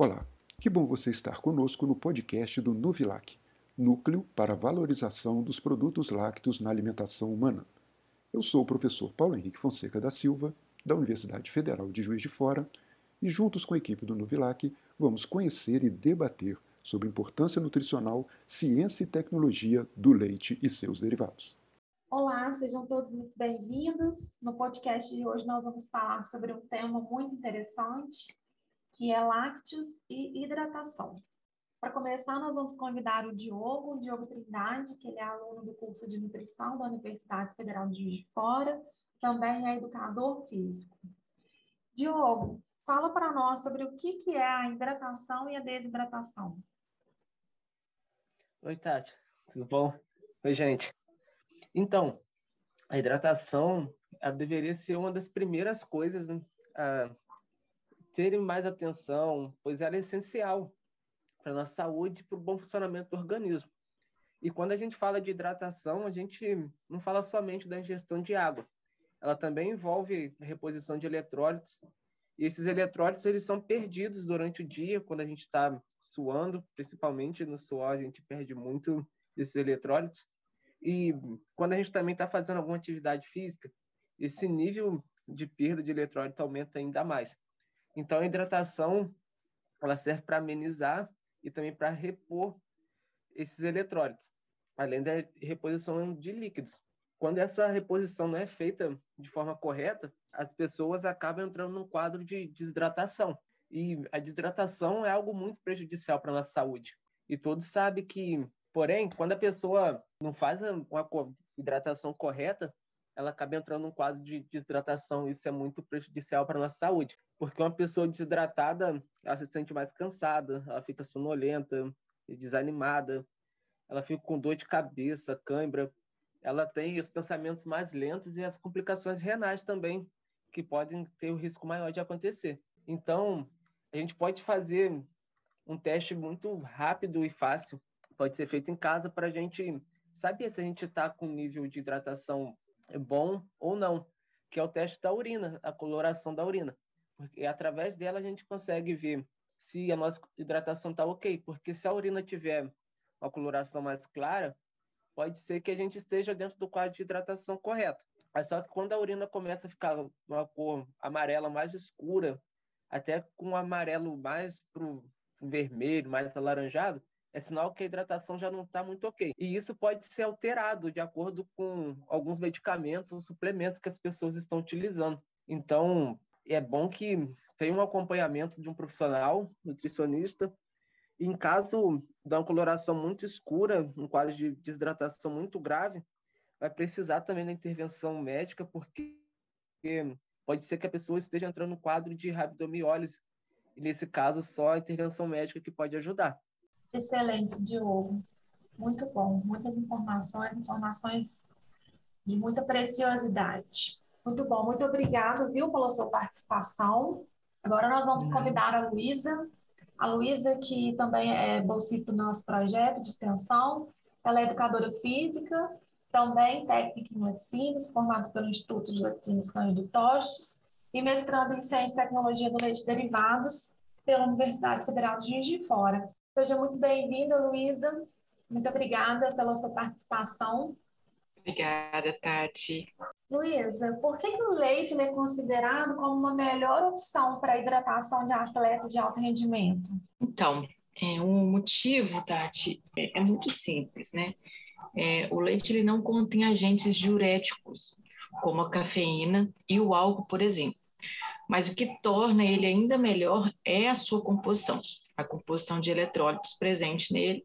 Olá, que bom você estar conosco no podcast do Nuvilac, Núcleo para Valorização dos Produtos Lácteos na Alimentação Humana. Eu sou o professor Paulo Henrique Fonseca da Silva, da Universidade Federal de Juiz de Fora, e juntos com a equipe do Nuvilac vamos conhecer e debater sobre importância nutricional, ciência e tecnologia do leite e seus derivados. Olá, sejam todos muito bem-vindos. No podcast de hoje nós vamos falar sobre um tema muito interessante, que é lácteos e hidratação. Para começar, nós vamos convidar o Diogo, o Diogo Trindade, que ele é aluno do curso de nutrição da Universidade Federal de Juiz de Fora, também é educador físico. Diogo, fala para nós sobre o que, que é a hidratação e a desidratação. Oi, Tati, tudo bom? Oi, gente. Então, a hidratação deveria ser uma das primeiras coisas né, a terem mais atenção, pois ela é essencial para a nossa saúde e para o bom funcionamento do organismo. E quando a gente fala de hidratação, a gente não fala somente da ingestão de água. Ela também envolve reposição de eletrólitos. E esses eletrólitos eles são perdidos durante o dia, quando a gente está suando, principalmente no suor, a gente perde muito desses eletrólitos. E quando a gente também está fazendo alguma atividade física, esse nível de perda de eletrólito aumenta ainda mais. Então, a hidratação ela serve para amenizar e também para repor esses eletrólitos, além da reposição de líquidos. Quando essa reposição não é feita de forma correta, as pessoas acabam entrando num quadro de desidratação. E a desidratação é algo muito prejudicial para a nossa saúde. E todos sabem que, porém, quando a pessoa não faz uma hidratação correta, ela acaba entrando num quadro de desidratação. Isso é muito prejudicial para a nossa saúde. Porque uma pessoa desidratada, ela se sente mais cansada, ela fica sonolenta, desanimada, ela fica com dor de cabeça, cãibra, ela tem os pensamentos mais lentos e as complicações renais também, que podem ter o risco maior de acontecer. Então, a gente pode fazer um teste muito rápido e fácil, pode ser feito em casa para a gente saber se a gente está com nível de hidratação bom ou não, que é o teste da urina, a coloração da urina porque através dela a gente consegue ver se a nossa hidratação está ok, porque se a urina tiver uma coloração mais clara, pode ser que a gente esteja dentro do quadro de hidratação correto. Mas só que quando a urina começa a ficar uma cor amarela mais escura, até com um amarelo mais para o vermelho, mais alaranjado, é sinal que a hidratação já não está muito ok. E isso pode ser alterado de acordo com alguns medicamentos ou suplementos que as pessoas estão utilizando. Então, é bom que tenha um acompanhamento de um profissional, nutricionista. E em caso de uma coloração muito escura, um quadro de desidratação muito grave, vai precisar também da intervenção médica, porque pode ser que a pessoa esteja entrando no quadro de rabdomiólise. E nesse caso, só a intervenção médica que pode ajudar. Excelente, Diogo. Muito bom. Muitas informações, informações de muita preciosidade. Muito bom, muito obrigado, viu, pela sua participação. Agora nós vamos convidar a Luísa. A Luísa, que também é bolsista do nosso projeto de extensão, ela é educadora física, também técnica em laticínios, formada pelo Instituto de Laticínios Cândido Tostes e mestrando em Ciência e Tecnologia do Leite Derivados pela Universidade Federal de Juiz de Fora. Seja muito bem-vinda, Luísa. Muito obrigada pela sua participação. Obrigada, Tati. Luísa, por que, que o leite é considerado como uma melhor opção para a hidratação de atletas de alto rendimento? Então, é, um motivo, Tati, é, é muito simples, né? É, o leite ele não contém agentes diuréticos, como a cafeína e o álcool, por exemplo. Mas o que torna ele ainda melhor é a sua composição, a composição de eletrólitos presente nele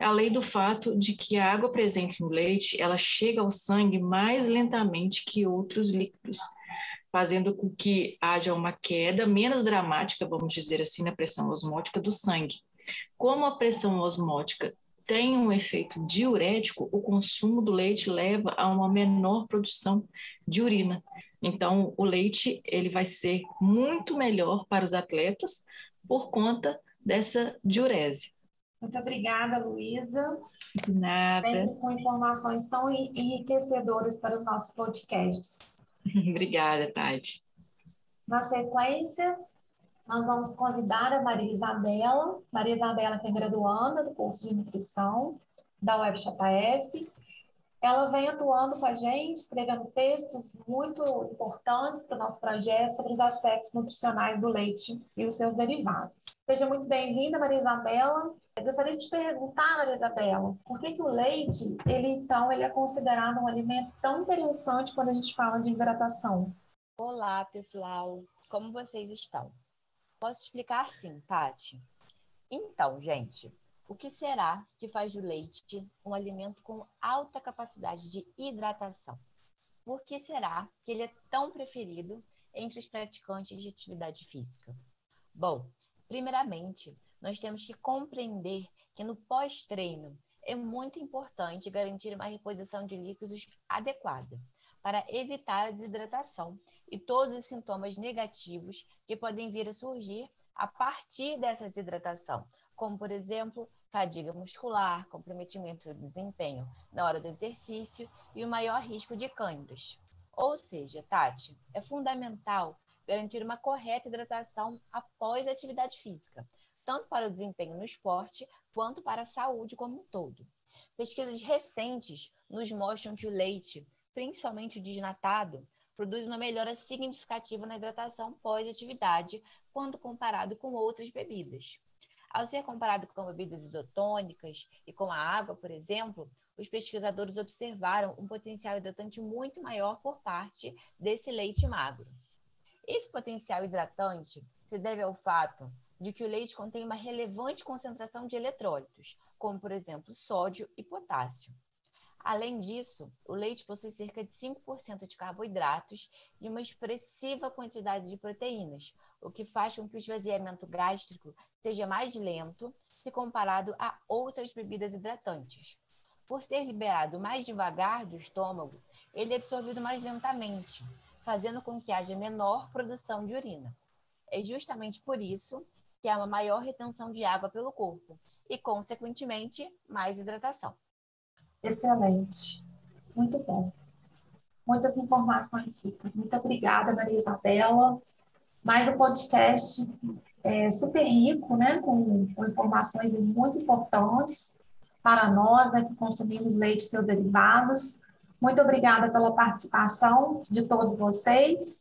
além do fato de que a água presente no leite ela chega ao sangue mais lentamente que outros líquidos, fazendo com que haja uma queda menos dramática, vamos dizer assim, na pressão osmótica do sangue. Como a pressão osmótica tem um efeito diurético, o consumo do leite leva a uma menor produção de urina. Então, o leite ele vai ser muito melhor para os atletas por conta dessa diurese. Muito obrigada, Luísa. De nada. Sempre com informações tão enriquecedoras para os nossos podcasts. obrigada, Tati. Na sequência, nós vamos convidar a Maria Isabela, Maria Isabela que é graduanda do curso de nutrição da UFJF. Ela vem atuando com a gente, escrevendo textos muito importantes para o nosso projeto sobre os aspectos nutricionais do leite e os seus derivados. Seja muito bem-vinda, Maria Isabela. Eu gostaria de te perguntar, Maria Isabela, por que, que o leite, ele então, ele é considerado um alimento tão interessante quando a gente fala de hidratação? Olá, pessoal. Como vocês estão? Posso explicar sim, Tati? Então, gente, o que será que faz do leite um alimento com alta capacidade de hidratação? Por que será que ele é tão preferido entre os praticantes de atividade física? Bom, primeiramente, nós temos que compreender que no pós-treino é muito importante garantir uma reposição de líquidos adequada para evitar a desidratação e todos os sintomas negativos que podem vir a surgir a partir dessa desidratação, como, por exemplo, fadiga muscular, comprometimento do desempenho na hora do exercício e o maior risco de câimbras. Ou seja, Tati, é fundamental garantir uma correta hidratação após a atividade física, tanto para o desempenho no esporte quanto para a saúde como um todo. Pesquisas recentes nos mostram que o leite principalmente o desnatado, produz uma melhora significativa na hidratação pós-atividade quando comparado com outras bebidas. Ao ser comparado com bebidas isotônicas e com a água, por exemplo, os pesquisadores observaram um potencial hidratante muito maior por parte desse leite magro. Esse potencial hidratante se deve ao fato de que o leite contém uma relevante concentração de eletrólitos, como, por exemplo, sódio e potássio. Além disso, o leite possui cerca de 5% de carboidratos e uma expressiva quantidade de proteínas, o que faz com que o esvaziamento gástrico seja mais lento se comparado a outras bebidas hidratantes. Por ser liberado mais devagar do estômago, ele é absorvido mais lentamente, fazendo com que haja menor produção de urina. É justamente por isso que há uma maior retenção de água pelo corpo e, consequentemente, mais hidratação. Excelente. Muito bom. Muitas informações ricas. Muito obrigada, Maria Isabela. Mais um podcast é, super rico, né, com, com informações muito importantes para nós, né, que consumimos leite e seus derivados. Muito obrigada pela participação de todos vocês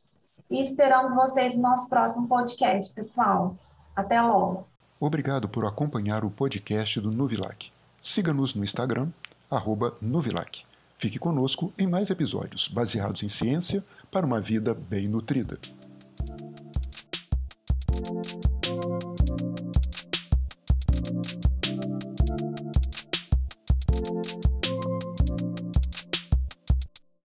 e esperamos vocês no nosso próximo podcast, pessoal. Até logo. Obrigado por acompanhar o podcast do Nuvilac. Siga-nos no Instagram arroba Nuvilac. Fique conosco em mais episódios baseados em ciência para uma vida bem nutrida.